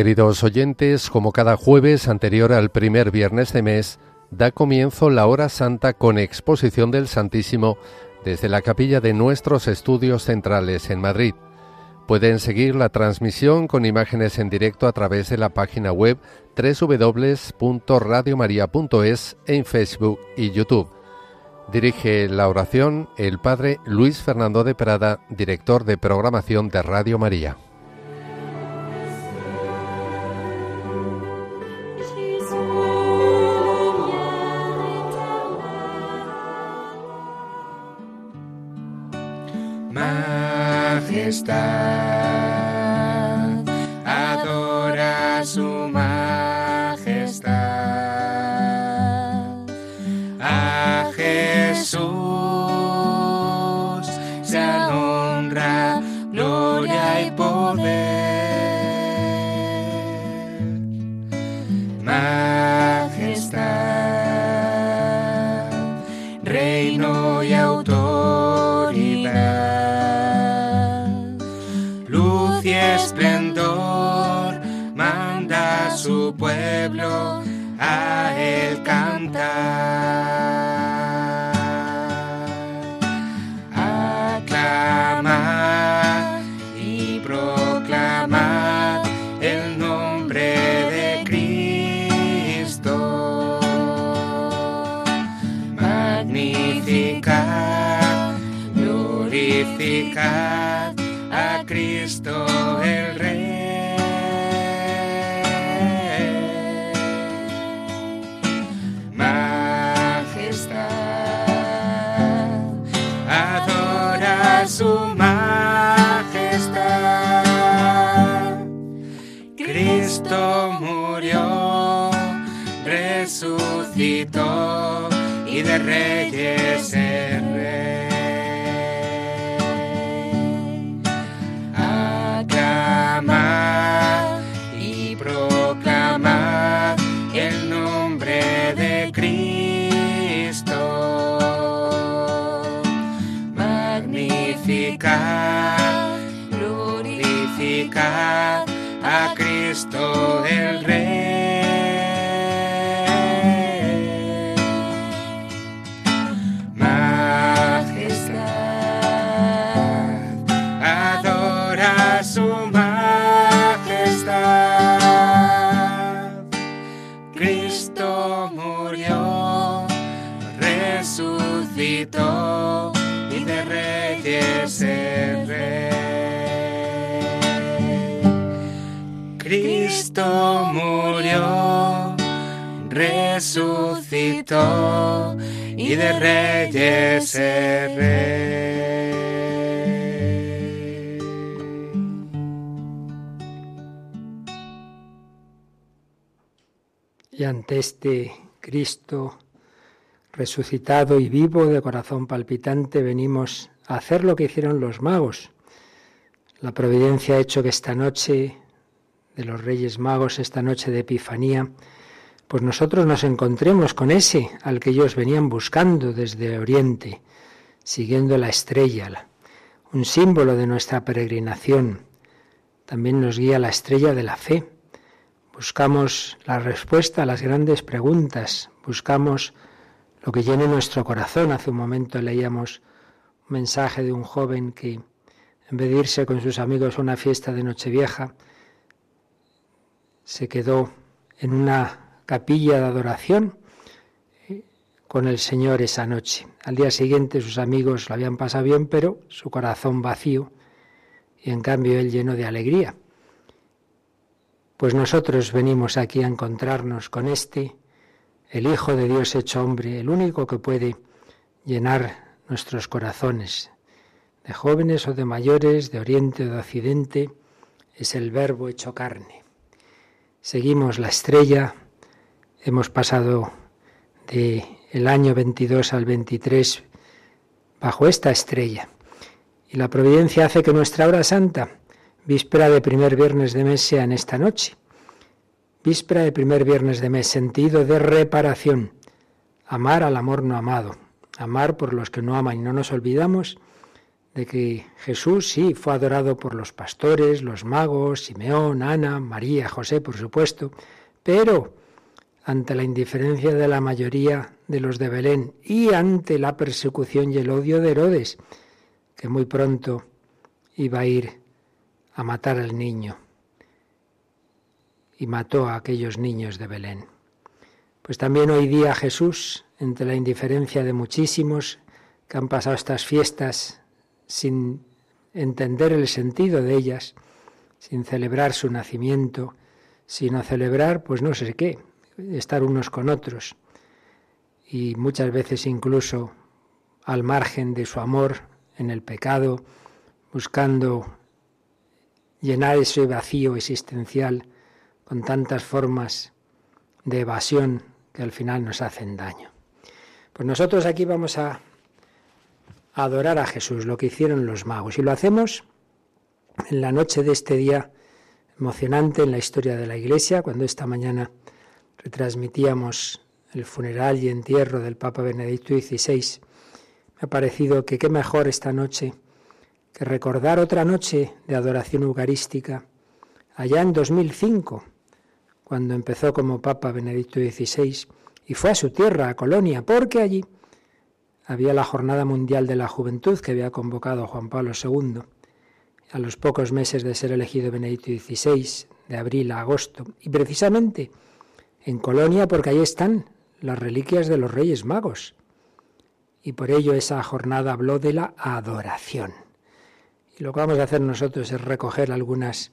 Queridos oyentes, como cada jueves anterior al primer viernes de mes, da comienzo la hora santa con exposición del Santísimo desde la capilla de nuestros estudios centrales en Madrid. Pueden seguir la transmisión con imágenes en directo a través de la página web www.radiomaria.es en Facebook y YouTube. Dirige la oración el Padre Luis Fernando de Prada, director de programación de Radio María. está. Pueblo a él cantar. Aclamad y proclamad el nombre de Cristo. Magnificad, glorificad a Cristo el Rey. Resucitó y de reyes es rey. Y ante este Cristo resucitado y vivo de corazón palpitante venimos a hacer lo que hicieron los magos. La providencia ha hecho que esta noche de los Reyes Magos, esta noche de Epifanía, pues nosotros nos encontremos con ese al que ellos venían buscando desde Oriente, siguiendo la estrella, la- un símbolo de nuestra peregrinación. También nos guía la estrella de la fe. Buscamos la respuesta a las grandes preguntas, buscamos lo que llene nuestro corazón. Hace un momento leíamos un mensaje de un joven que en vez de irse con sus amigos a una fiesta de Nochevieja, se quedó en una capilla de adoración eh, con el Señor esa noche. Al día siguiente sus amigos lo habían pasado bien, pero su corazón vacío y en cambio él lleno de alegría. Pues nosotros venimos aquí a encontrarnos con este, el Hijo de Dios hecho hombre, el único que puede llenar nuestros corazones, de jóvenes o de mayores, de oriente o de occidente, es el Verbo hecho carne. Seguimos la estrella, hemos pasado de el año 22 al 23 bajo esta estrella. Y la providencia hace que nuestra hora santa, víspera de primer viernes de mes, sea en esta noche. Víspera de primer viernes de mes, sentido de reparación. Amar al amor no amado. Amar por los que no aman y no nos olvidamos de que Jesús sí fue adorado por los pastores, los magos, Simeón, Ana, María, José, por supuesto, pero ante la indiferencia de la mayoría de los de Belén y ante la persecución y el odio de Herodes, que muy pronto iba a ir a matar al niño y mató a aquellos niños de Belén. Pues también hoy día Jesús, entre la indiferencia de muchísimos que han pasado estas fiestas sin entender el sentido de ellas, sin celebrar su nacimiento, sino celebrar, pues no sé qué, estar unos con otros y muchas veces incluso al margen de su amor en el pecado, buscando llenar ese vacío existencial con tantas formas de evasión que al final nos hacen daño. Pues nosotros aquí vamos a adorar a Jesús, lo que hicieron los magos, y lo hacemos en la noche de este día emocionante en la historia de la Iglesia, cuando esta mañana retransmitíamos el funeral y entierro del Papa Benedicto XVI. Me ha parecido que qué mejor esta noche que recordar otra noche de adoración eucarística allá en 2005, cuando empezó como Papa Benedicto XVI y fue a su tierra, a Colonia, porque allí había la Jornada Mundial de la Juventud que había convocado Juan Pablo II. A los pocos meses de ser elegido Benedicto XVI, de abril a agosto, y precisamente en Colonia porque ahí están las reliquias de los Reyes Magos. Y por ello esa jornada habló de la adoración. Y lo que vamos a hacer nosotros es recoger algunas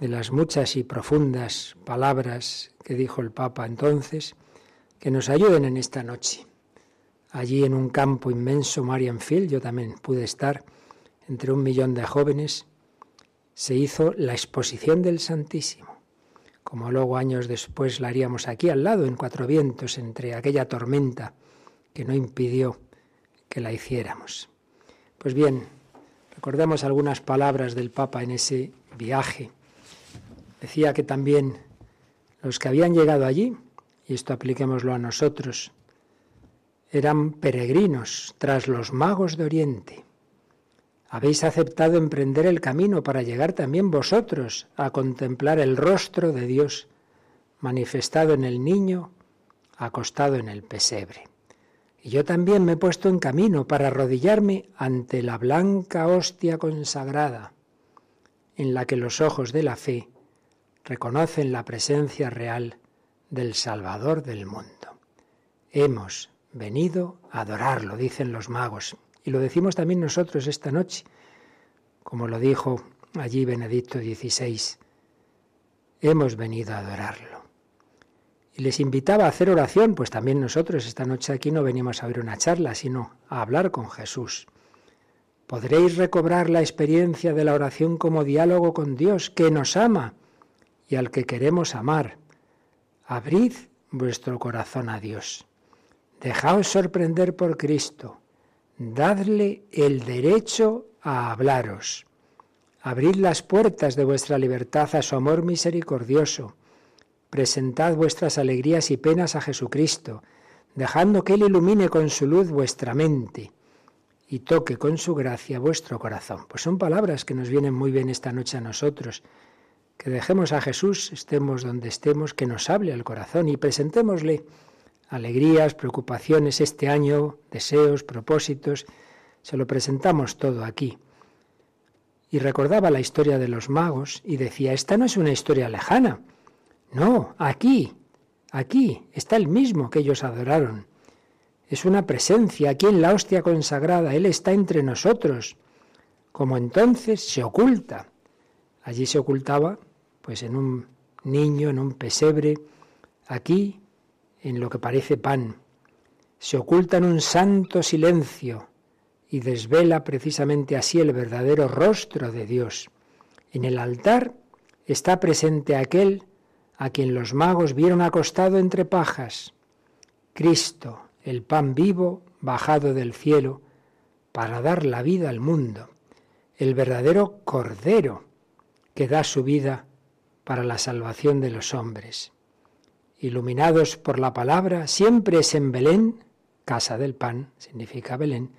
de las muchas y profundas palabras que dijo el Papa entonces, que nos ayuden en esta noche. Allí en un campo inmenso, Marianfield, yo también pude estar entre un millón de jóvenes, se hizo la exposición del Santísimo como luego años después la haríamos aquí al lado, en Cuatro Vientos, entre aquella tormenta que no impidió que la hiciéramos. Pues bien, recordemos algunas palabras del Papa en ese viaje. Decía que también los que habían llegado allí, y esto apliquémoslo a nosotros, eran peregrinos tras los magos de Oriente habéis aceptado emprender el camino para llegar también vosotros a contemplar el rostro de Dios manifestado en el niño acostado en el pesebre. Y yo también me he puesto en camino para arrodillarme ante la blanca hostia consagrada, en la que los ojos de la fe reconocen la presencia real del Salvador del mundo. Hemos venido a adorarlo, dicen los magos, y lo decimos también nosotros esta noche, como lo dijo allí Benedicto XVI. Hemos venido a adorarlo. Y les invitaba a hacer oración, pues también nosotros esta noche aquí no venimos a ver una charla, sino a hablar con Jesús. Podréis recobrar la experiencia de la oración como diálogo con Dios, que nos ama y al que queremos amar. Abrid vuestro corazón a Dios. Dejaos sorprender por Cristo dadle el derecho a hablaros. Abrid las puertas de vuestra libertad a su amor misericordioso. Presentad vuestras alegrías y penas a Jesucristo, dejando que Él ilumine con su luz vuestra mente y toque con su gracia vuestro corazón. Pues son palabras que nos vienen muy bien esta noche a nosotros. Que dejemos a Jesús, estemos donde estemos, que nos hable al corazón y presentémosle alegrías, preocupaciones este año, deseos, propósitos, se lo presentamos todo aquí. Y recordaba la historia de los magos y decía, esta no es una historia lejana, no, aquí, aquí está el mismo que ellos adoraron. Es una presencia aquí en la hostia consagrada, Él está entre nosotros, como entonces se oculta. Allí se ocultaba, pues en un niño, en un pesebre, aquí en lo que parece pan, se oculta en un santo silencio y desvela precisamente así el verdadero rostro de Dios. En el altar está presente aquel a quien los magos vieron acostado entre pajas, Cristo, el pan vivo bajado del cielo para dar la vida al mundo, el verdadero Cordero que da su vida para la salvación de los hombres iluminados por la palabra, siempre es en Belén, casa del pan, significa Belén,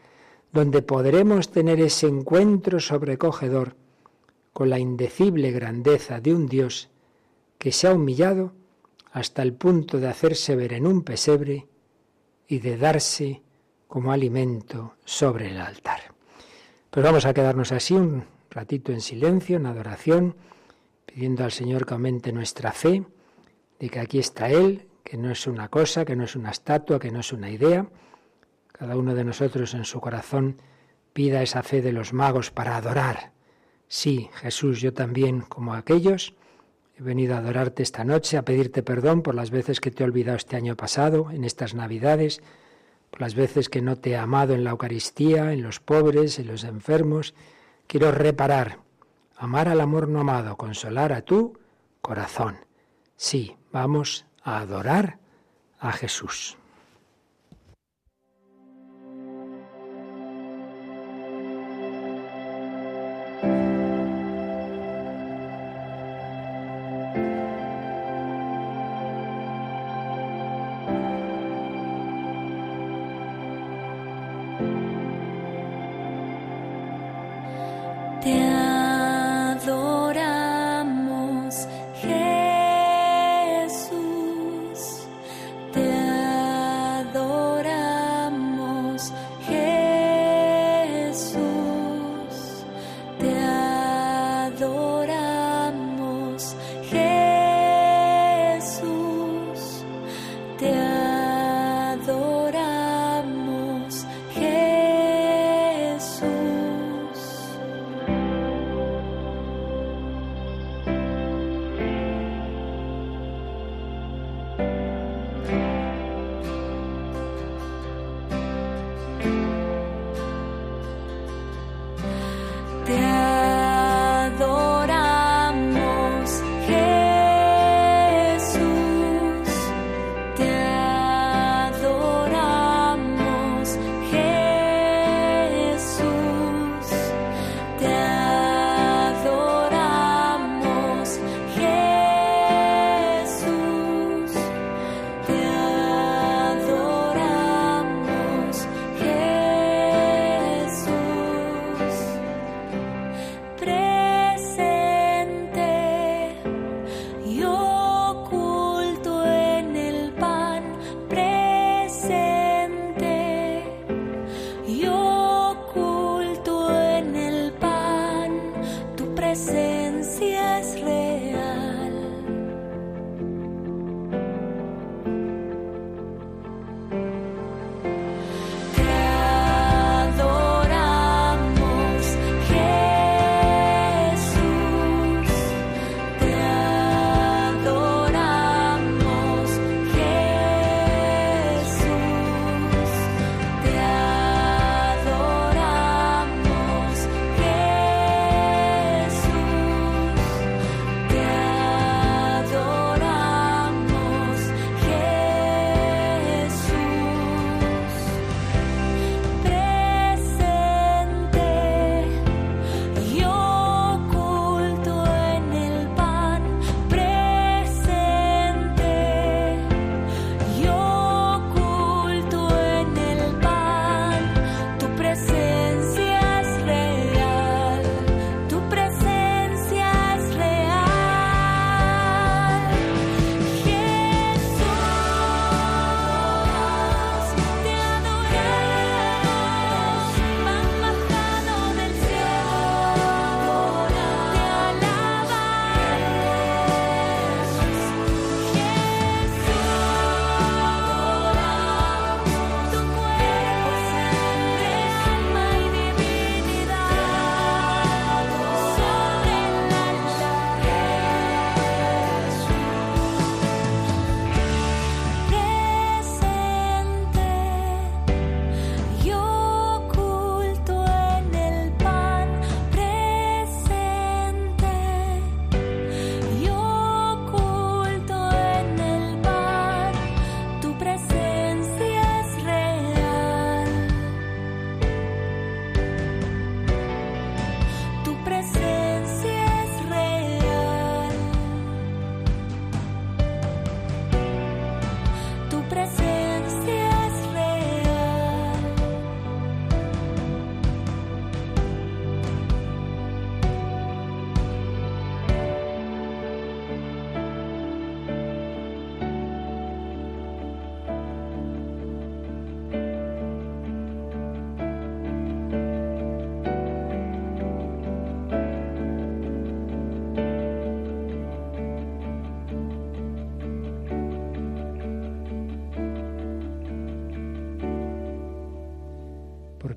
donde podremos tener ese encuentro sobrecogedor con la indecible grandeza de un Dios que se ha humillado hasta el punto de hacerse ver en un pesebre y de darse como alimento sobre el altar. Pues vamos a quedarnos así un ratito en silencio, en adoración, pidiendo al Señor que aumente nuestra fe, de que aquí está Él, que no es una cosa, que no es una estatua, que no es una idea. Cada uno de nosotros en su corazón pida esa fe de los magos para adorar. Sí, Jesús, yo también, como aquellos, he venido a adorarte esta noche, a pedirte perdón por las veces que te he olvidado este año pasado, en estas Navidades, por las veces que no te he amado en la Eucaristía, en los pobres, en los enfermos. Quiero reparar, amar al amor no amado, consolar a tu corazón. Sí, vamos a adorar a Jesús.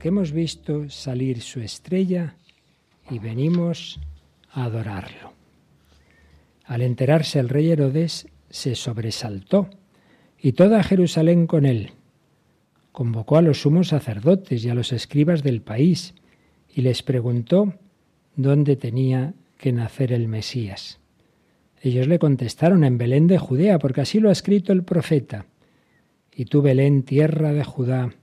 Porque hemos visto salir su estrella y venimos a adorarlo. Al enterarse el rey Herodes se sobresaltó y toda Jerusalén con él. Convocó a los sumos sacerdotes y a los escribas del país y les preguntó dónde tenía que nacer el Mesías. Ellos le contestaron en Belén de Judea, porque así lo ha escrito el profeta. Y tú, Belén, tierra de Judá,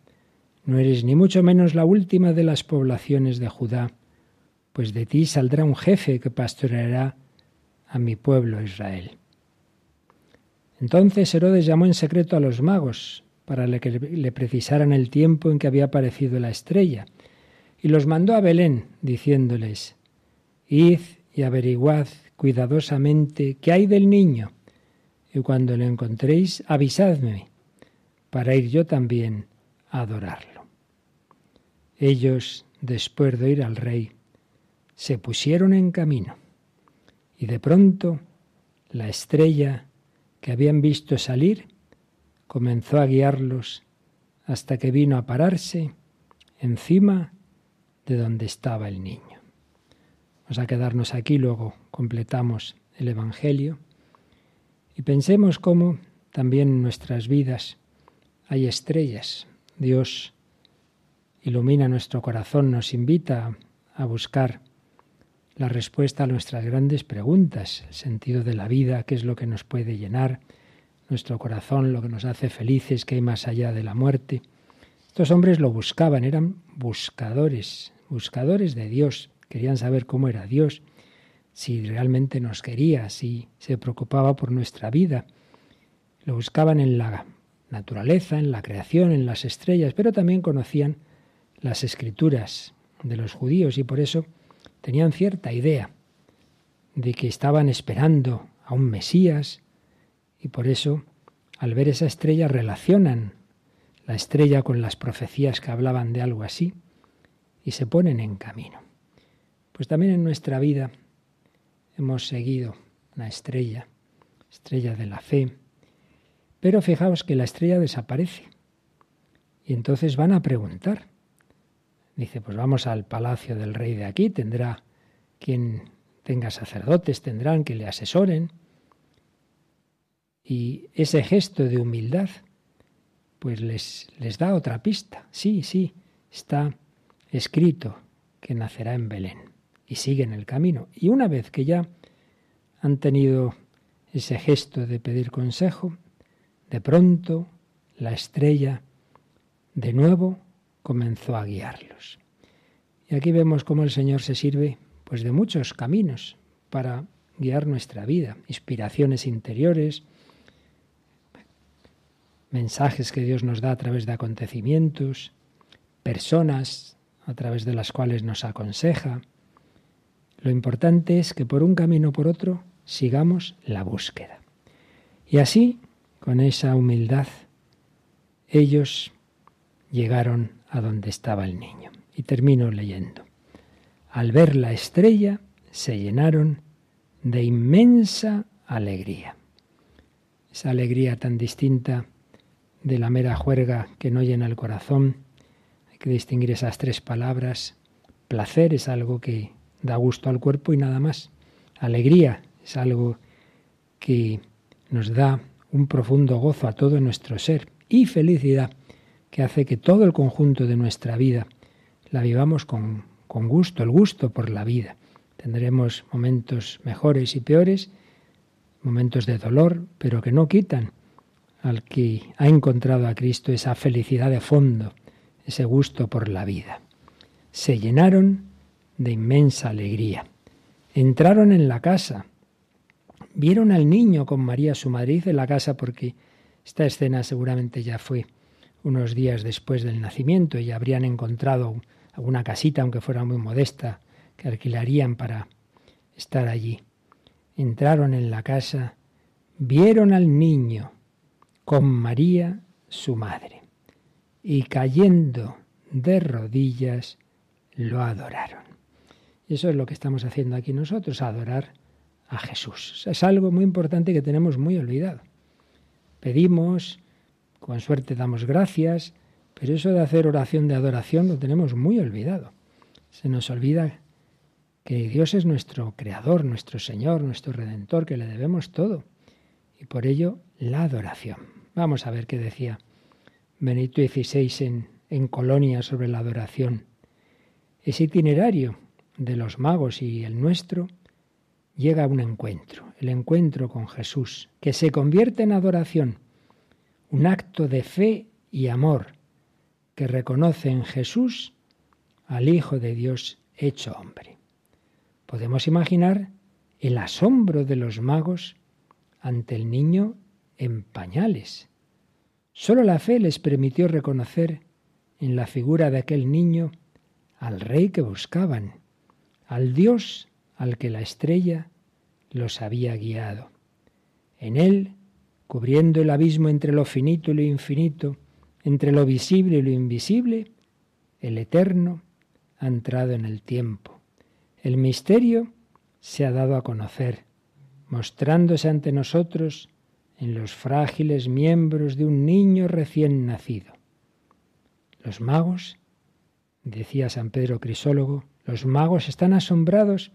no eres ni mucho menos la última de las poblaciones de Judá, pues de ti saldrá un jefe que pastoreará a mi pueblo Israel. Entonces Herodes llamó en secreto a los magos para que le precisaran el tiempo en que había aparecido la estrella, y los mandó a Belén, diciéndoles, Id y averiguad cuidadosamente qué hay del niño, y cuando lo encontréis, avisadme, para ir yo también a adorarlo. Ellos, después de oír al rey, se pusieron en camino, y de pronto la estrella que habían visto salir comenzó a guiarlos hasta que vino a pararse encima de donde estaba el niño. Vamos a quedarnos aquí, luego completamos el Evangelio y pensemos cómo también en nuestras vidas hay estrellas. Dios ilumina nuestro corazón, nos invita a buscar la respuesta a nuestras grandes preguntas, el sentido de la vida, qué es lo que nos puede llenar nuestro corazón, lo que nos hace felices, qué hay más allá de la muerte. Estos hombres lo buscaban, eran buscadores, buscadores de Dios, querían saber cómo era Dios, si realmente nos quería, si se preocupaba por nuestra vida. Lo buscaban en la naturaleza, en la creación, en las estrellas, pero también conocían las escrituras de los judíos y por eso tenían cierta idea de que estaban esperando a un Mesías y por eso al ver esa estrella relacionan la estrella con las profecías que hablaban de algo así y se ponen en camino. Pues también en nuestra vida hemos seguido una estrella, estrella de la fe, pero fijaos que la estrella desaparece. Y entonces van a preguntar. Dice, pues vamos al palacio del rey de aquí, tendrá quien tenga sacerdotes, tendrán que le asesoren. Y ese gesto de humildad, pues les, les da otra pista. Sí, sí, está escrito que nacerá en Belén y siguen el camino. Y una vez que ya han tenido ese gesto de pedir consejo, de pronto la estrella de nuevo comenzó a guiarlos. Y aquí vemos cómo el Señor se sirve pues de muchos caminos para guiar nuestra vida, inspiraciones interiores, mensajes que Dios nos da a través de acontecimientos, personas a través de las cuales nos aconseja, lo importante es que por un camino o por otro sigamos la búsqueda. Y así, con esa humildad, ellos llegaron a donde estaba el niño. Y termino leyendo. Al ver la estrella, se llenaron de inmensa alegría. Esa alegría tan distinta de la mera juerga que no llena el corazón. Hay que distinguir esas tres palabras. Placer es algo que da gusto al cuerpo y nada más. Alegría es algo que nos da un profundo gozo a todo nuestro ser y felicidad que hace que todo el conjunto de nuestra vida la vivamos con, con gusto, el gusto por la vida. Tendremos momentos mejores y peores, momentos de dolor, pero que no quitan al que ha encontrado a Cristo esa felicidad de fondo, ese gusto por la vida. Se llenaron de inmensa alegría. Entraron en la casa, vieron al niño con María su madre, en la casa porque esta escena seguramente ya fue unos días después del nacimiento y habrían encontrado alguna casita, aunque fuera muy modesta, que alquilarían para estar allí. Entraron en la casa, vieron al niño con María su madre y cayendo de rodillas lo adoraron. Y eso es lo que estamos haciendo aquí nosotros, adorar a Jesús. Es algo muy importante que tenemos muy olvidado. Pedimos, con suerte damos gracias, Pero eso de hacer oración de adoración lo tenemos muy olvidado. Se nos olvida que Dios es nuestro creador, nuestro Señor, nuestro redentor, que le debemos todo. Y por ello la adoración. Vamos a ver qué decía Benito XVI en, en Colonia sobre la adoración. Ese itinerario de los magos y el nuestro llega a un encuentro, el encuentro con Jesús, que se convierte en adoración, un acto de fe y amor que reconoce en Jesús al Hijo de Dios hecho hombre. Podemos imaginar el asombro de los magos ante el niño en pañales. Solo la fe les permitió reconocer en la figura de aquel niño al rey que buscaban, al Dios al que la estrella los había guiado. En él, cubriendo el abismo entre lo finito y lo infinito, entre lo visible y lo invisible, el eterno ha entrado en el tiempo. El misterio se ha dado a conocer, mostrándose ante nosotros en los frágiles miembros de un niño recién nacido. Los magos, decía San Pedro Crisólogo, los magos están asombrados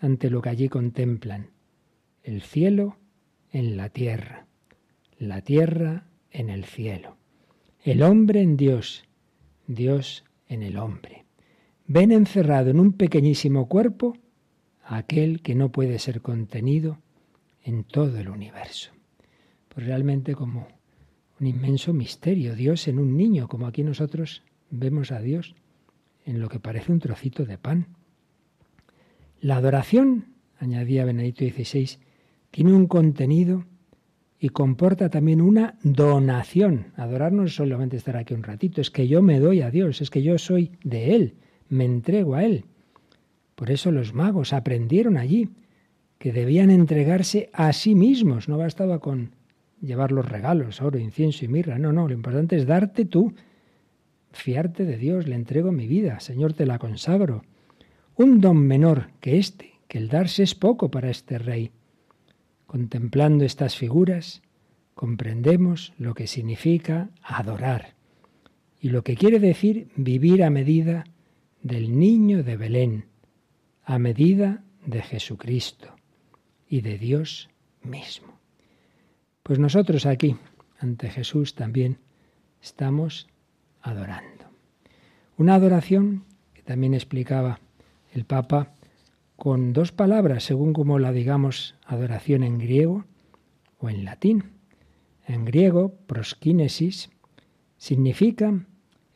ante lo que allí contemplan. El cielo en la tierra, la tierra en el cielo, el hombre en Dios, Dios en el hombre. Ven encerrado en un pequeñísimo cuerpo aquel que no puede ser contenido en todo el universo. Pues realmente como un inmenso misterio, Dios en un niño, como aquí nosotros vemos a Dios en lo que parece un trocito de pan. La adoración, añadía Benedicto XVI, tiene un contenido y comporta también una donación. Adorar no es solamente estar aquí un ratito, es que yo me doy a Dios, es que yo soy de Él, me entrego a Él. Por eso los magos aprendieron allí que debían entregarse a sí mismos, no bastaba con llevar los regalos, oro, incienso y mirra, no, no, lo importante es darte tú fiarte de Dios, le entrego mi vida, Señor, te la consagro. Un don menor que este, que el darse es poco para este rey. Contemplando estas figuras, comprendemos lo que significa adorar y lo que quiere decir vivir a medida del niño de Belén, a medida de Jesucristo y de Dios mismo. Pues nosotros aquí, ante Jesús también, estamos adorando. Una adoración que también explicaba el Papa con dos palabras, según como la digamos adoración en griego o en latín. En griego, proskinesis significa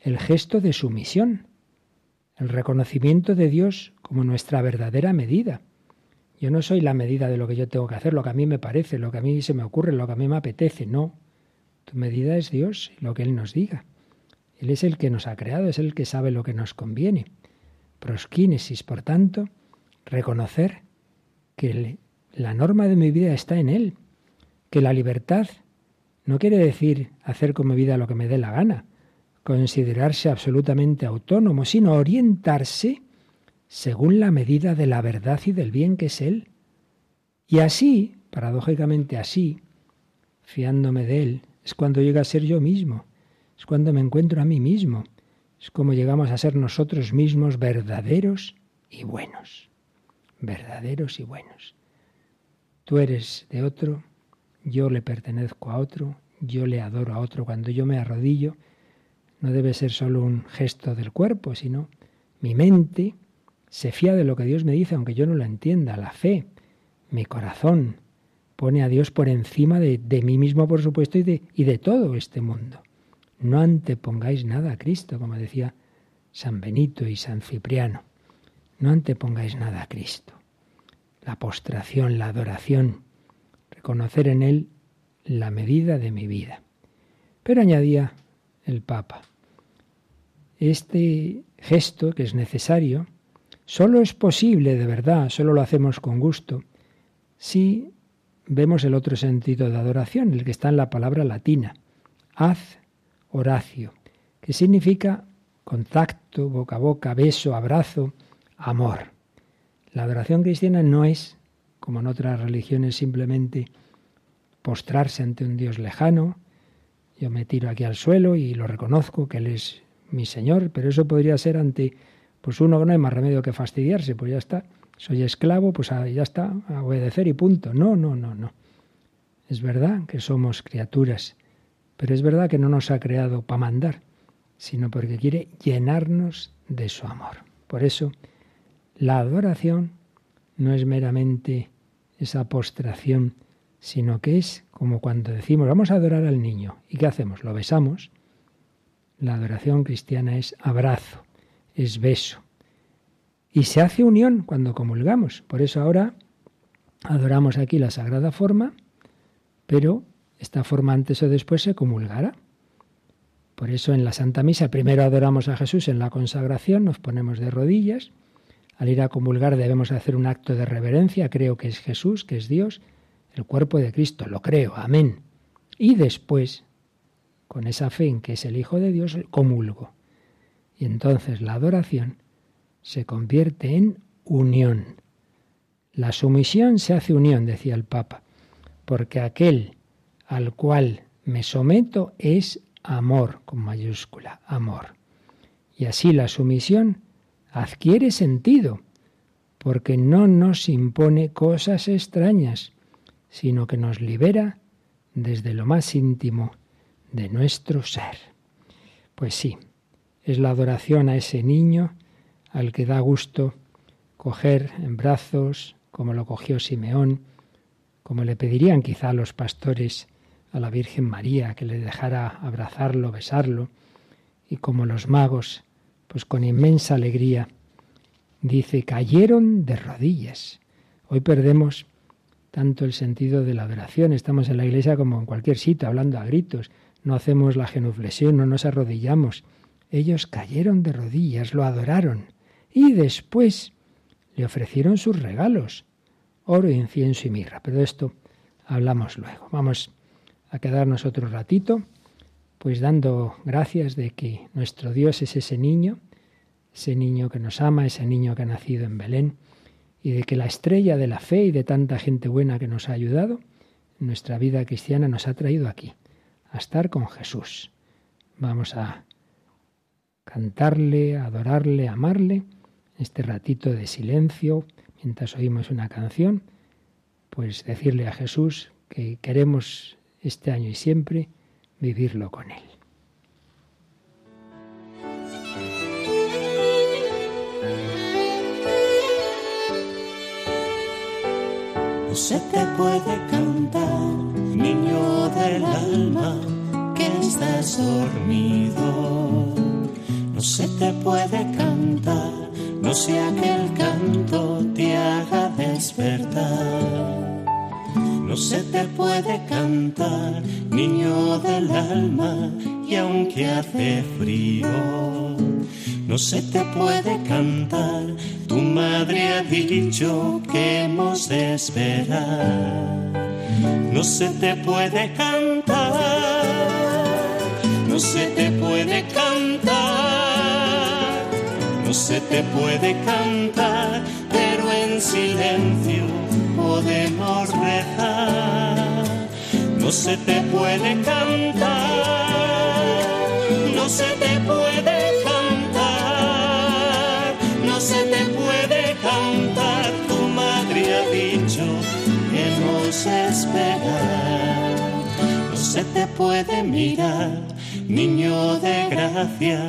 el gesto de sumisión, el reconocimiento de Dios como nuestra verdadera medida. Yo no soy la medida de lo que yo tengo que hacer, lo que a mí me parece, lo que a mí se me ocurre, lo que a mí me apetece. No, tu medida es Dios, lo que Él nos diga. Él es el que nos ha creado, es el que sabe lo que nos conviene. Proskínesis, por tanto, reconocer que la norma de mi vida está en Él, que la libertad no quiere decir hacer con mi vida lo que me dé la gana, considerarse absolutamente autónomo, sino orientarse según la medida de la verdad y del bien que es Él. Y así, paradójicamente así, fiándome de Él, es cuando llega a ser yo mismo, es cuando me encuentro a mí mismo, es como llegamos a ser nosotros mismos verdaderos y buenos, verdaderos y buenos. Tú eres de otro, yo le pertenezco a otro, yo le adoro a otro. Cuando yo me arrodillo, no debe ser solo un gesto del cuerpo, sino mi mente se fía de lo que Dios me dice, aunque yo no lo entienda, la fe, mi corazón pone a Dios por encima de, de mí mismo, por supuesto, y de, y de todo este mundo. No antepongáis nada a Cristo, como decía San Benito y San Cipriano. No antepongáis nada a Cristo. La postración, la adoración, reconocer en Él la medida de mi vida. Pero añadía el Papa, este gesto que es necesario, solo es posible de verdad, solo lo hacemos con gusto, si vemos el otro sentido de adoración, el que está en la palabra latina. Haz Horacio, que significa contacto, boca a boca, beso, abrazo, amor. La adoración cristiana no es, como en otras religiones, simplemente postrarse ante un Dios lejano, Yo me tiro aquí al suelo y lo reconozco que Él es mi Señor, pero eso podría ser ante pues uno no hay más remedio que fastidiarse, pues ya está. Soy esclavo, pues ah, ya está, a obedecer y punto. No, no, no, no. Es verdad que somos criaturas, pero es verdad que no nos ha creado para mandar, sino porque quiere llenarnos de su amor. Por eso, la adoración no es meramente esa postración, sino que es como cuando decimos, vamos a adorar al niño. ¿Y qué hacemos? Lo besamos. La adoración cristiana es abrazo, es beso. Y se hace unión cuando comulgamos. Por eso ahora adoramos aquí la sagrada forma, pero esta forma antes o después se comulgará. Por eso en la Santa Misa primero adoramos a Jesús en la consagración, nos ponemos de rodillas. Al ir a comulgar debemos hacer un acto de reverencia, creo que es Jesús, que es Dios, el cuerpo de Cristo, lo creo, amén. Y después, con esa fe en que es el Hijo de Dios, comulgo. Y entonces la adoración se convierte en unión. La sumisión se hace unión, decía el Papa, porque aquel al cual me someto es amor, con mayúscula, amor. Y así la sumisión adquiere sentido, porque no nos impone cosas extrañas, sino que nos libera desde lo más íntimo de nuestro ser. Pues sí, es la adoración a ese niño al que da gusto coger en brazos, como lo cogió Simeón, como le pedirían quizá los pastores a la Virgen María, que le dejara abrazarlo, besarlo, y como los magos, pues con inmensa alegría, dice, cayeron de rodillas. Hoy perdemos tanto el sentido de la adoración, estamos en la iglesia como en cualquier sitio, hablando a gritos, no hacemos la genuflexión, no nos arrodillamos. Ellos cayeron de rodillas, lo adoraron, y después le ofrecieron sus regalos, oro, incienso y mirra. Pero de esto hablamos luego. Vamos a quedarnos otro ratito, pues dando gracias de que nuestro Dios es ese niño, ese niño que nos ama, ese niño que ha nacido en Belén, y de que la estrella de la fe y de tanta gente buena que nos ha ayudado en nuestra vida cristiana nos ha traído aquí, a estar con Jesús. Vamos a cantarle, adorarle, amarle, este ratito de silencio, mientras oímos una canción, pues decirle a Jesús que queremos este año y siempre vivirlo con Él. No se te puede cantar, niño del alma, que estás dormido. No se te puede cantar, no sea que el canto te haga despertar se te puede cantar, niño del alma, y aunque hace frío, no se te puede cantar. Tu madre ha dicho que hemos de esperar. No se te puede cantar, no se te puede cantar, no se te puede cantar, pero en silencio podemos rezar, no se te puede cantar, no se te puede cantar, no se te puede cantar, tu madre ha dicho que nos espera, no se te puede mirar, niño de gracia,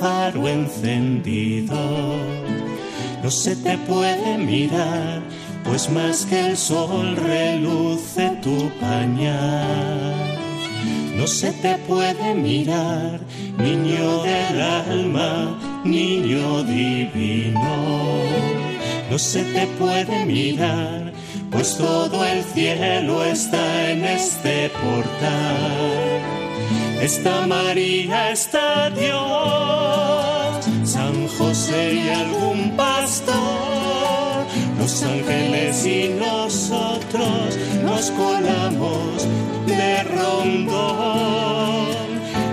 faro encendido, no se te puede mirar pues más que el sol reluce tu pañal. No se te puede mirar, niño del alma, niño divino. No se te puede mirar, pues todo el cielo está en este portal. Está María, está Dios, San José y algún pastor los ángeles y nosotros nos colamos de rondón.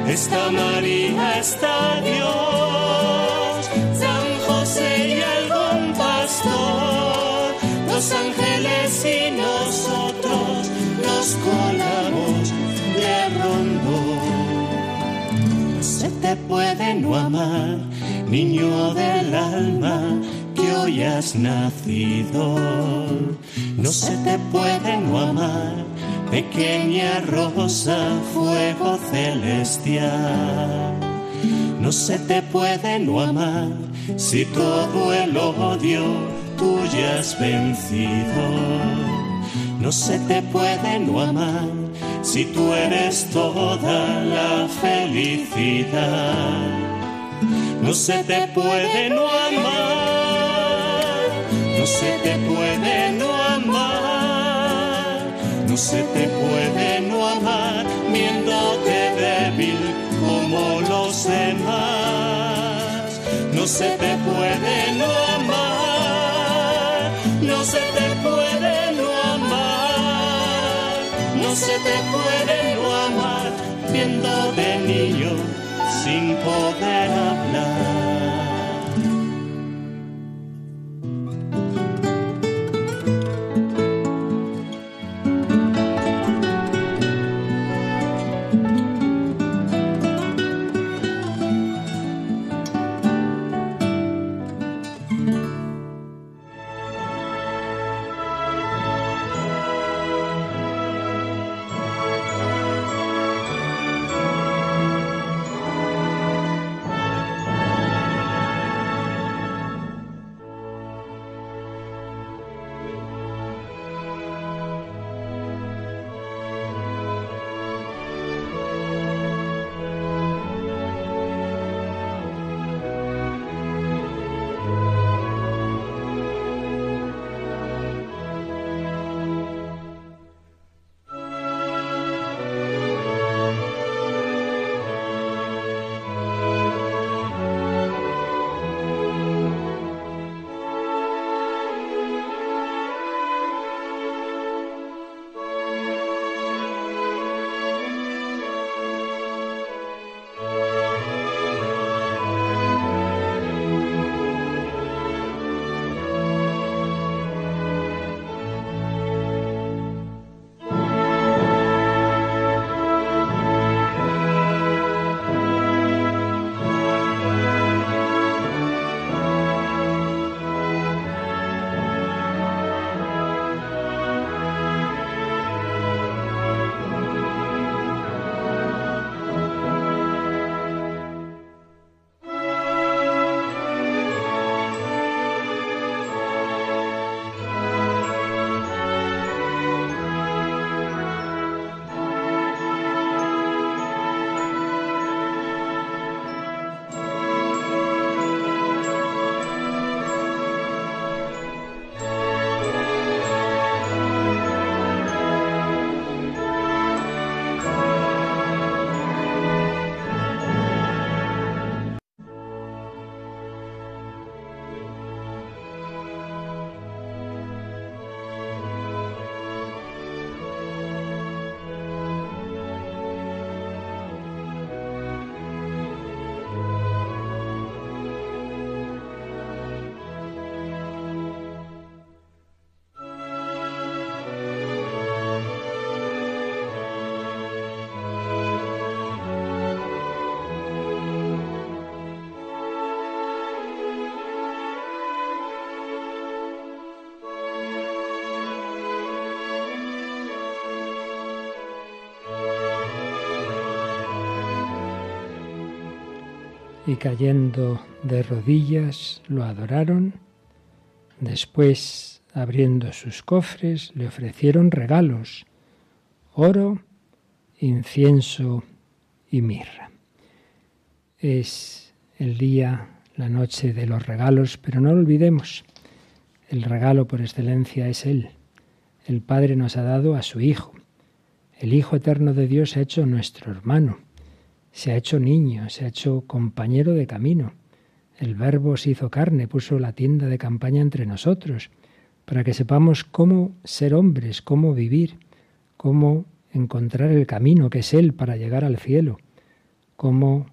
Está María, está Dios, San José y algún pastor. Los ángeles y nosotros nos colamos de rondón. no amar, niño del alma has nacido. No se te puede no amar, pequeña rosa, fuego celestial. No se te puede no amar si todo el odio tú ya has vencido. No se te puede no amar si tú eres toda la felicidad. No se te puede no amar, no se te puede no amar, no se te puede no amar viéndote débil como los demás. No se te puede no amar, no se te puede no amar, no se te puede no amar viendo de niño sin poder hablar. Y cayendo de rodillas lo adoraron. Después, abriendo sus cofres, le ofrecieron regalos, oro, incienso y mirra. Es el día, la noche de los regalos, pero no lo olvidemos. El regalo por excelencia es Él. El Padre nos ha dado a su Hijo. El Hijo eterno de Dios ha hecho nuestro hermano se ha hecho niño, se ha hecho compañero de camino. El Verbo se hizo carne, puso la tienda de campaña entre nosotros, para que sepamos cómo ser hombres, cómo vivir, cómo encontrar el camino que es Él para llegar al cielo, cómo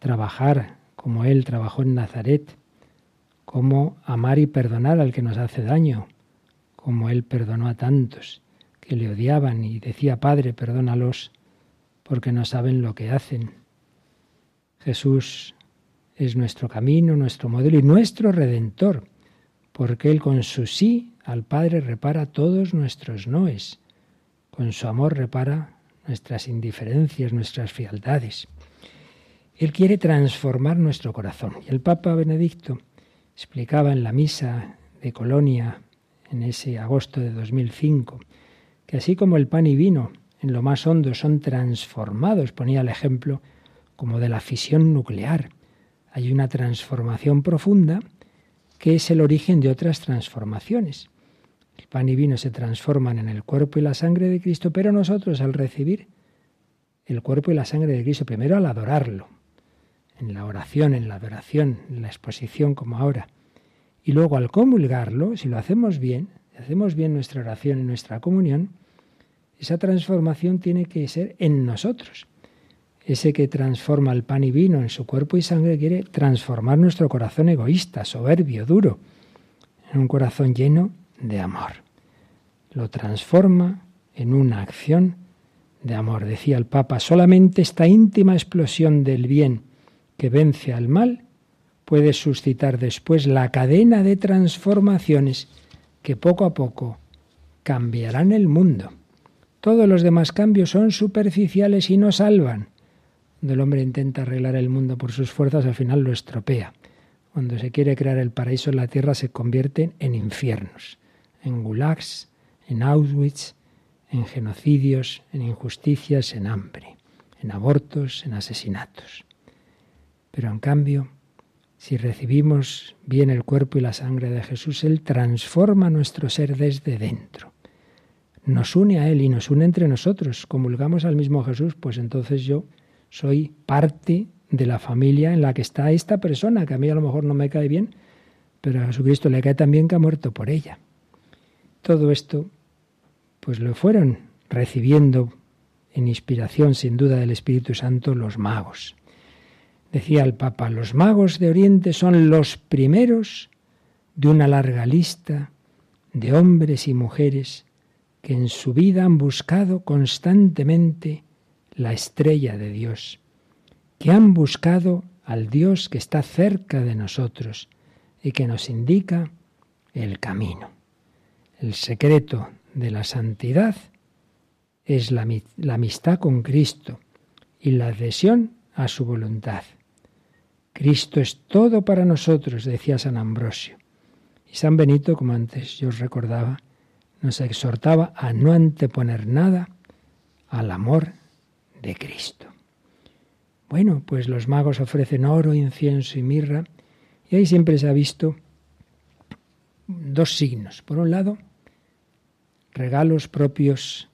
trabajar como Él trabajó en Nazaret, cómo amar y perdonar al que nos hace daño, como Él perdonó a tantos que le odiaban y decía, Padre, perdónalos porque no saben lo que hacen. Jesús es nuestro camino, nuestro modelo y nuestro redentor, porque Él con su sí al Padre repara todos nuestros noes, con su amor repara nuestras indiferencias, nuestras frialdades. Él quiere transformar nuestro corazón. Y el Papa Benedicto explicaba en la misa de Colonia en ese agosto de 2005 que así como el pan y vino en lo más hondo son transformados, ponía el ejemplo como de la fisión nuclear, hay una transformación profunda que es el origen de otras transformaciones. El pan y vino se transforman en el cuerpo y la sangre de Cristo, pero nosotros al recibir el cuerpo y la sangre de Cristo, primero al adorarlo, en la oración, en la adoración, en la exposición como ahora, y luego al comulgarlo, si lo hacemos bien, si hacemos bien nuestra oración y nuestra comunión, esa transformación tiene que ser en nosotros. Ese que transforma el pan y vino en su cuerpo y sangre quiere transformar nuestro corazón egoísta, soberbio, duro, en un corazón lleno de amor. Lo transforma en una acción de amor. Decía el Papa, solamente esta íntima explosión del bien que vence al mal puede suscitar después la cadena de transformaciones que poco a poco cambiarán el mundo. Todos los demás cambios son superficiales y no salvan. Cuando el hombre intenta arreglar el mundo por sus fuerzas, al final lo estropea. Cuando se quiere crear el paraíso en la tierra, se convierten en infiernos, en gulags, en Auschwitz, en genocidios, en injusticias, en hambre, en abortos, en asesinatos. Pero en cambio, si recibimos bien el cuerpo y la sangre de Jesús, Él transforma nuestro ser desde dentro. Nos une a Él y nos une entre nosotros. Comulgamos al mismo Jesús, pues entonces yo soy parte de la familia en la que está esta persona, que a mí a lo mejor no me cae bien, pero a Jesucristo le cae también que ha muerto por ella. Todo esto, pues lo fueron recibiendo en inspiración sin duda del Espíritu Santo los magos. Decía el Papa, los magos de Oriente son los primeros de una larga lista de hombres y mujeres que en su vida han buscado constantemente la estrella de Dios, que han buscado al Dios que está cerca de nosotros y que nos indica el camino. El secreto de la santidad es la, amistad con Cristo y la adhesión a su voluntad. Cristo es todo para nosotros, decía San Ambrosio. Y San Benito, como antes yo os recordaba, nos exhortaba a no anteponer nada al amor de Cristo. Bueno, pues los magos ofrecen oro, incienso y mirra, y ahí siempre se ha visto dos signos. Por un lado, regalos propios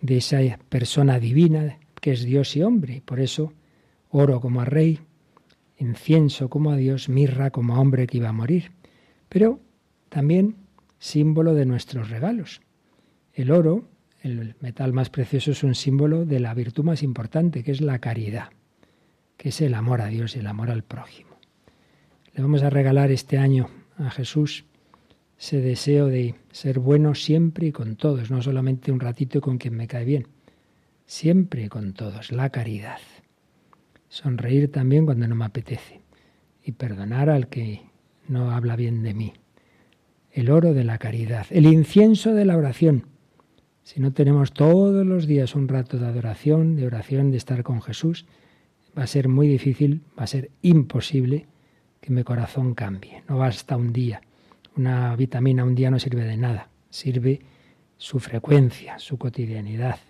de esa persona divina que es Dios y hombre, y por eso oro como a rey, incienso como a Dios, mirra como a hombre que iba a morir, pero también símbolo de nuestros regalos. El oro el metal más precioso es un símbolo de la virtud más importante, que es la caridad, que es el amor a Dios y el amor al prójimo. Le vamos a regalar este año a Jesús ese deseo de ser bueno siempre y con todos, no solamente un ratito con quien me cae bien, siempre y con todos, la caridad. Sonreír también cuando no me apetece y perdonar al que no habla bien de mí. El oro de la caridad, el incienso de la oración, si no tenemos todos los días un rato de adoración, de oración, de estar con Jesús, va a ser muy difícil, va a ser imposible que mi corazón cambie. No basta un día. Una vitamina un día no sirve de nada. Sirve su frecuencia, su cotidianidad.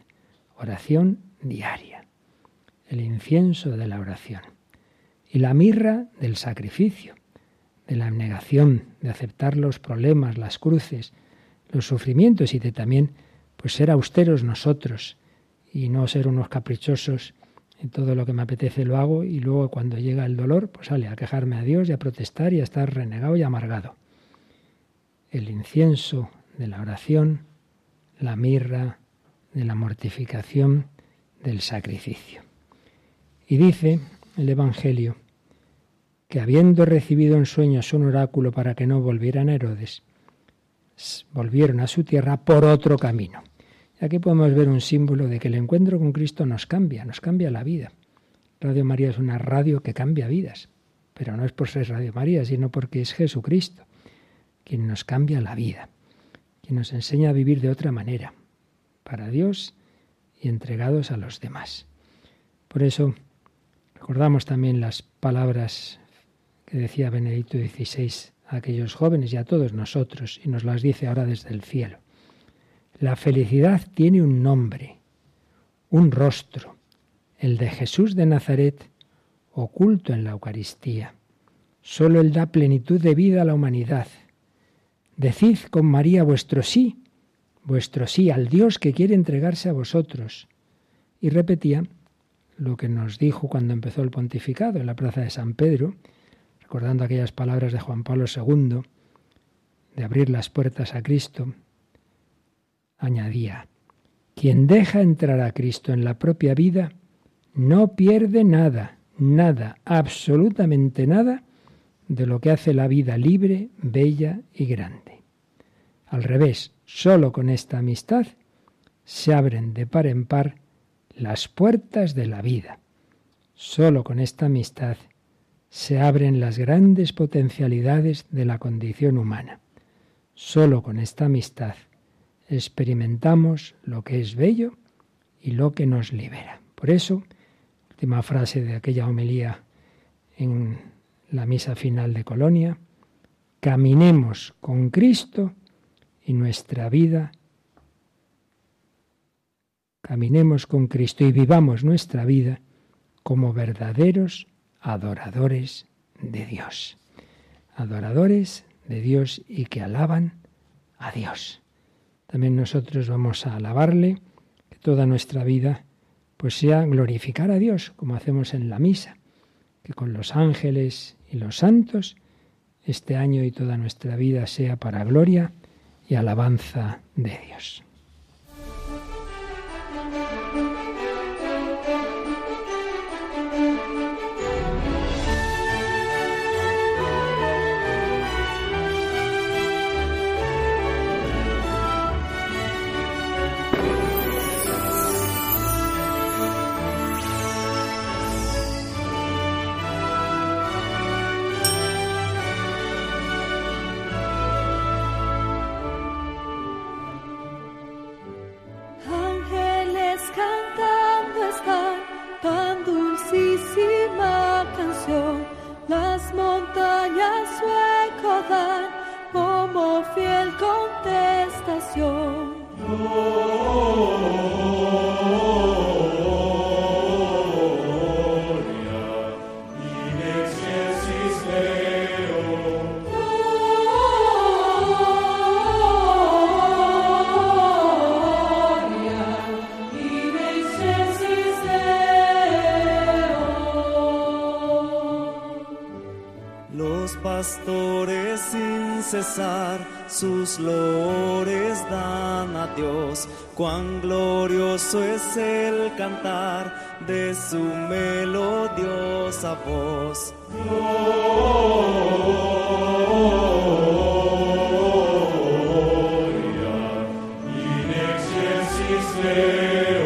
Oración diaria. El incienso de la oración. Y la mirra del sacrificio, de la abnegación, de aceptar los problemas, las cruces, los sufrimientos y de también pues ser austeros nosotros y no ser unos caprichosos en todo lo que me apetece lo hago y luego cuando llega el dolor, pues sale a quejarme a Dios y a protestar y a estar renegado y amargado. El incienso de la oración, la mirra de la mortificación, del sacrificio. Y dice el Evangelio que habiendo recibido en sueños un oráculo para que no volvieran Herodes, volvieron a su tierra por otro camino. Y aquí podemos ver un símbolo de que el encuentro con Cristo nos cambia, nos cambia la vida. Radio María es una radio que cambia vidas. pero no es por ser Radio María, sino porque es Jesucristo quien nos cambia la vida, quien nos enseña a vivir de otra manera, para Dios y entregados a los demás. Por eso recordamos también las palabras que decía Benedicto XVI a aquellos jóvenes y a todos nosotros, y nos las dice ahora desde el cielo. La felicidad tiene un nombre, un rostro, el de Jesús de Nazaret, oculto en la Eucaristía. Solo Él da plenitud de vida a la humanidad. Decid con María vuestro sí, vuestro sí al Dios que quiere entregarse a vosotros. Y repetía lo que nos dijo cuando empezó el pontificado en la plaza de San Pedro, recordando aquellas palabras de Juan Pablo II, de abrir las puertas a Cristo, añadía, quien deja entrar a Cristo en la propia vida, no pierde nada, nada, absolutamente nada de lo que hace la vida libre, bella y grande. Al revés, sólo con esta amistad se abren de par en par las puertas de la vida. Sólo con esta amistad se abren las grandes potencialidades de la condición humana. Sólo con esta amistad experimentamos lo que es bello y lo que nos libera. Por eso, última frase de aquella homilía en la misa final de Colonia, caminemos con Cristo y nuestra vida, caminemos con Cristo y vivamos nuestra vida como verdaderos adoradores de Dios. Adoradores de Dios y que alaban a Dios. También nosotros vamos a alabarle, que toda nuestra vida pues sea glorificar a Dios, como hacemos en la misa, que con los ángeles y los santos este año y toda nuestra vida sea para gloria y alabanza de Dios. cantar de su melodiosa voz. Gloria in excelsis Deo.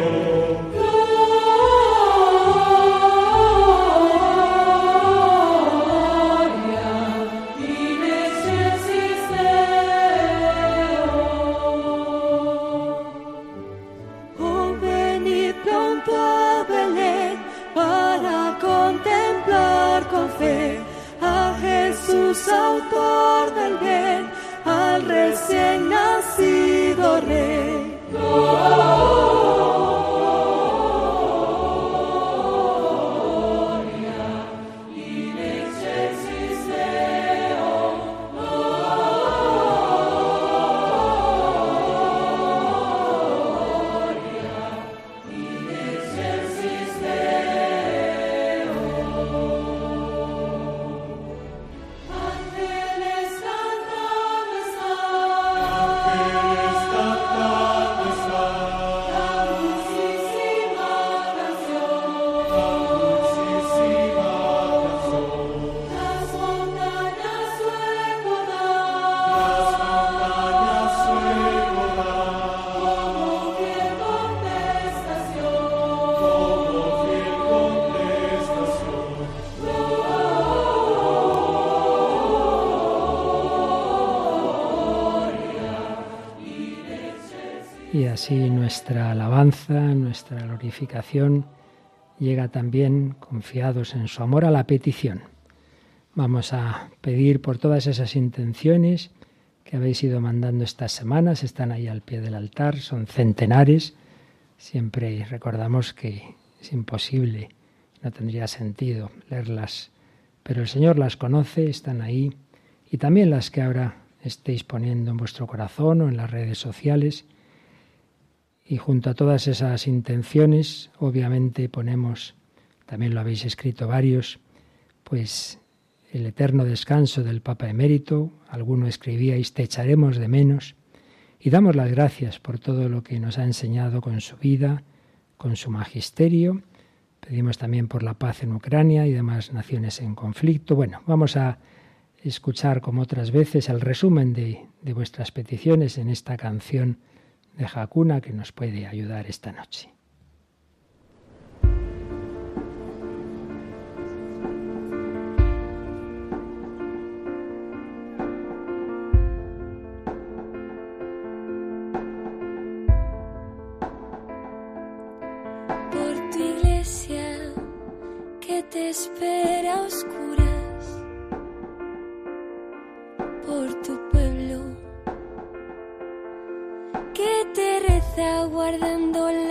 Así nuestra alabanza, nuestra glorificación llega también confiados en su amor a la petición. Vamos a pedir por todas esas intenciones que habéis ido mandando estas semanas, están ahí al pie del altar, son centenares. Siempre recordamos que es imposible, no tendría sentido leerlas, pero el Señor las conoce, están ahí, y también las que ahora estéis poniendo en vuestro corazón o en las redes sociales. Y junto a todas esas intenciones, obviamente ponemos, también lo habéis escrito varios, pues el eterno descanso del Papa emérito, alguno escribíais, te echaremos de menos, y damos las gracias por todo lo que nos ha enseñado con su vida, con su magisterio. Pedimos también por la paz en Ucrania y demás naciones en conflicto. Bueno, vamos a escuchar como otras veces el resumen de, de vuestras peticiones en esta canción de Hakuna que nos puede ayudar esta noche. te espera guardando la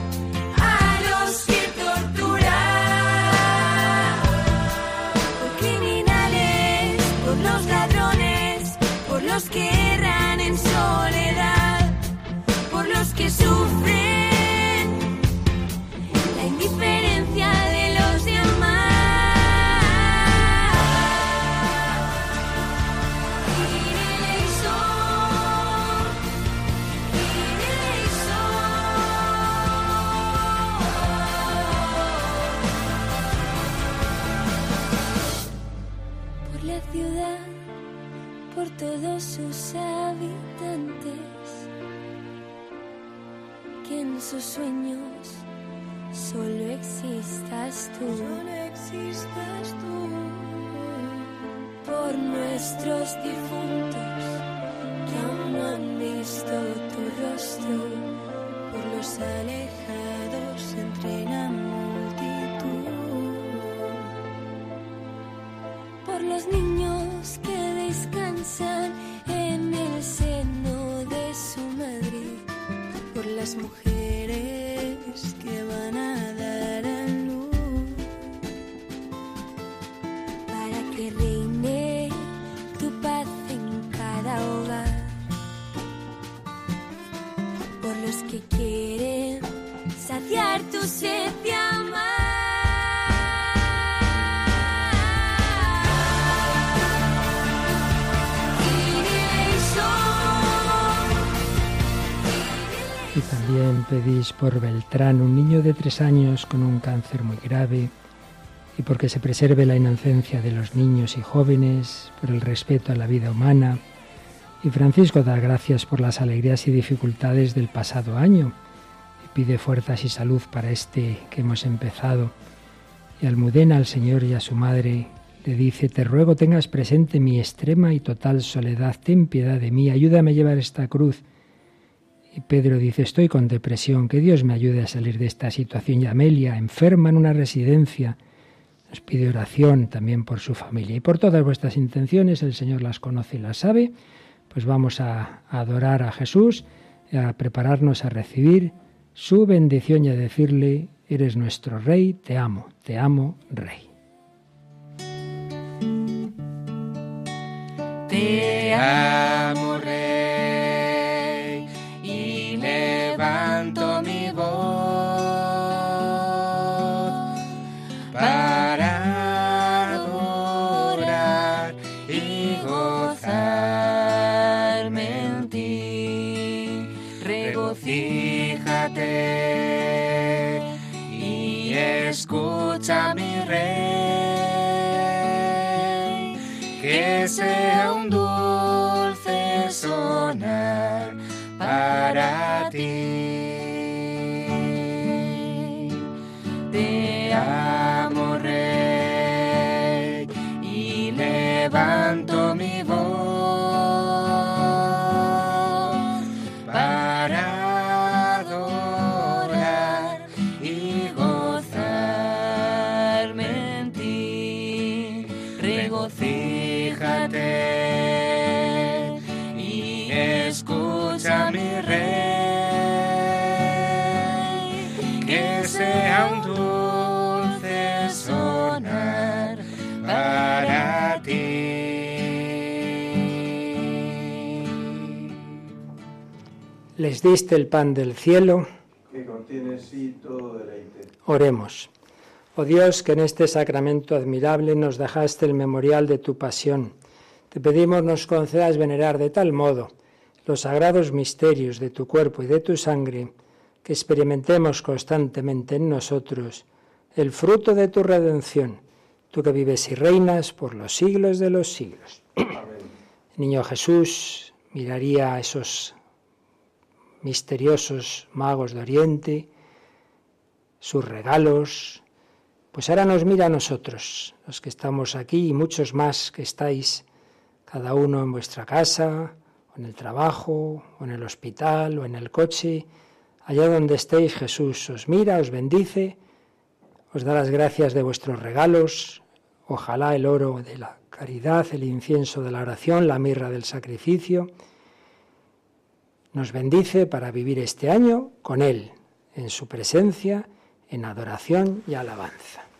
Sufre la indiferencia de los demás, por la ciudad, por todos sus sabios. Sus sueños solo existas tú. Solo existas tú. Por nuestros difuntos que aún no han visto tu rostro, por los alejados entre la multitud, por los niños que descansan en el seno de su madre, por las mujeres pedís por Beltrán, un niño de tres años con un cáncer muy grave, y porque se preserve la inocencia de los niños y jóvenes, por el respeto a la vida humana. Y Francisco da gracias por las alegrías y dificultades del pasado año y pide fuerzas y salud para este que hemos empezado. Y Almudena al Señor y a su madre le dice, te ruego tengas presente mi extrema y total soledad, ten piedad de mí, ayúdame a llevar esta cruz. Y Pedro dice, estoy con depresión, que Dios me ayude a salir de esta situación. Y Amelia, enferma en una residencia, nos pide oración también por su familia. Y por todas vuestras intenciones, el Señor las conoce y las sabe, pues vamos a, adorar a Jesús, a prepararnos a recibir su bendición y a decirle, eres nuestro Rey, te amo, te amo, Rey. Te amo, Rey, escucha mi Rey, que sea un dulce sonar para ti. Les diste el pan del cielo, que contiene sí todo deleite. Oremos. Oh Dios, que en este sacramento admirable nos dejaste el memorial de tu pasión, te pedimos nos concedas venerar de tal modo los sagrados misterios de tu cuerpo y de tu sangre, que experimentemos constantemente en nosotros el fruto de tu redención, tú que vives y reinas por los siglos de los siglos. El niño Jesús miraría a esos misteriosos magos de Oriente, sus regalos, pues ahora nos mira a nosotros, los que estamos aquí y muchos más que estáis, cada uno en vuestra casa, o en el trabajo, o en el hospital, o en el coche, allá donde estéis, Jesús os mira, os bendice, os da las gracias de vuestros regalos, ojalá el oro de la caridad, el incienso de la oración, la mirra del sacrificio, nos bendice para vivir este año con Él, en su presencia, en adoración y alabanza.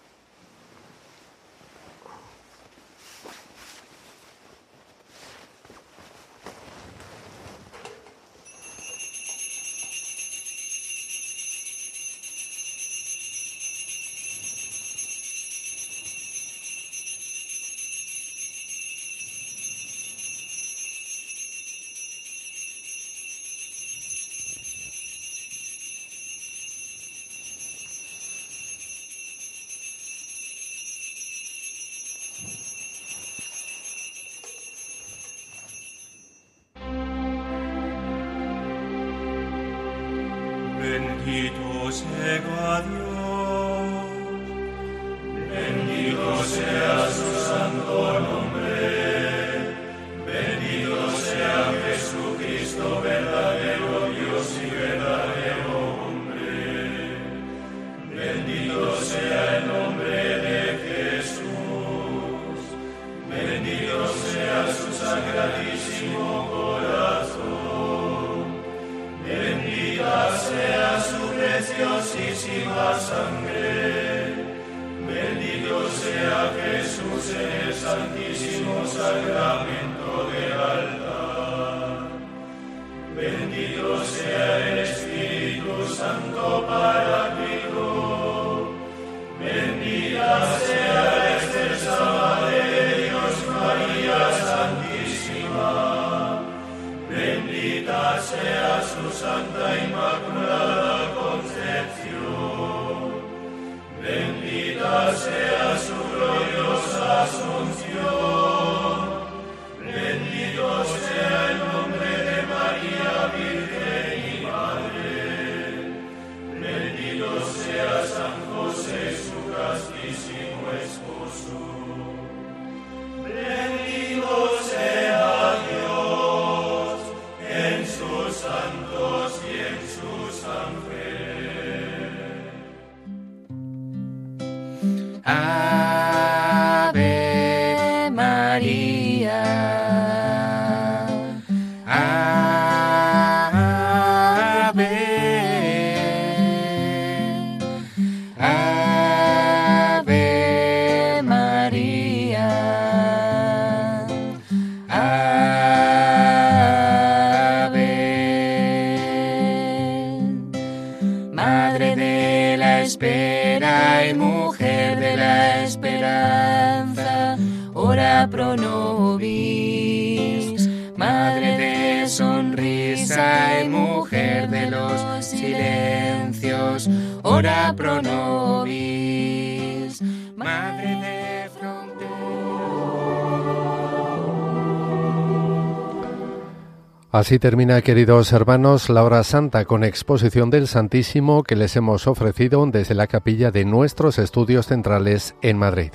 Así termina, queridos hermanos, la hora santa con exposición del Santísimo que les hemos ofrecido desde la capilla de nuestros estudios centrales en Madrid.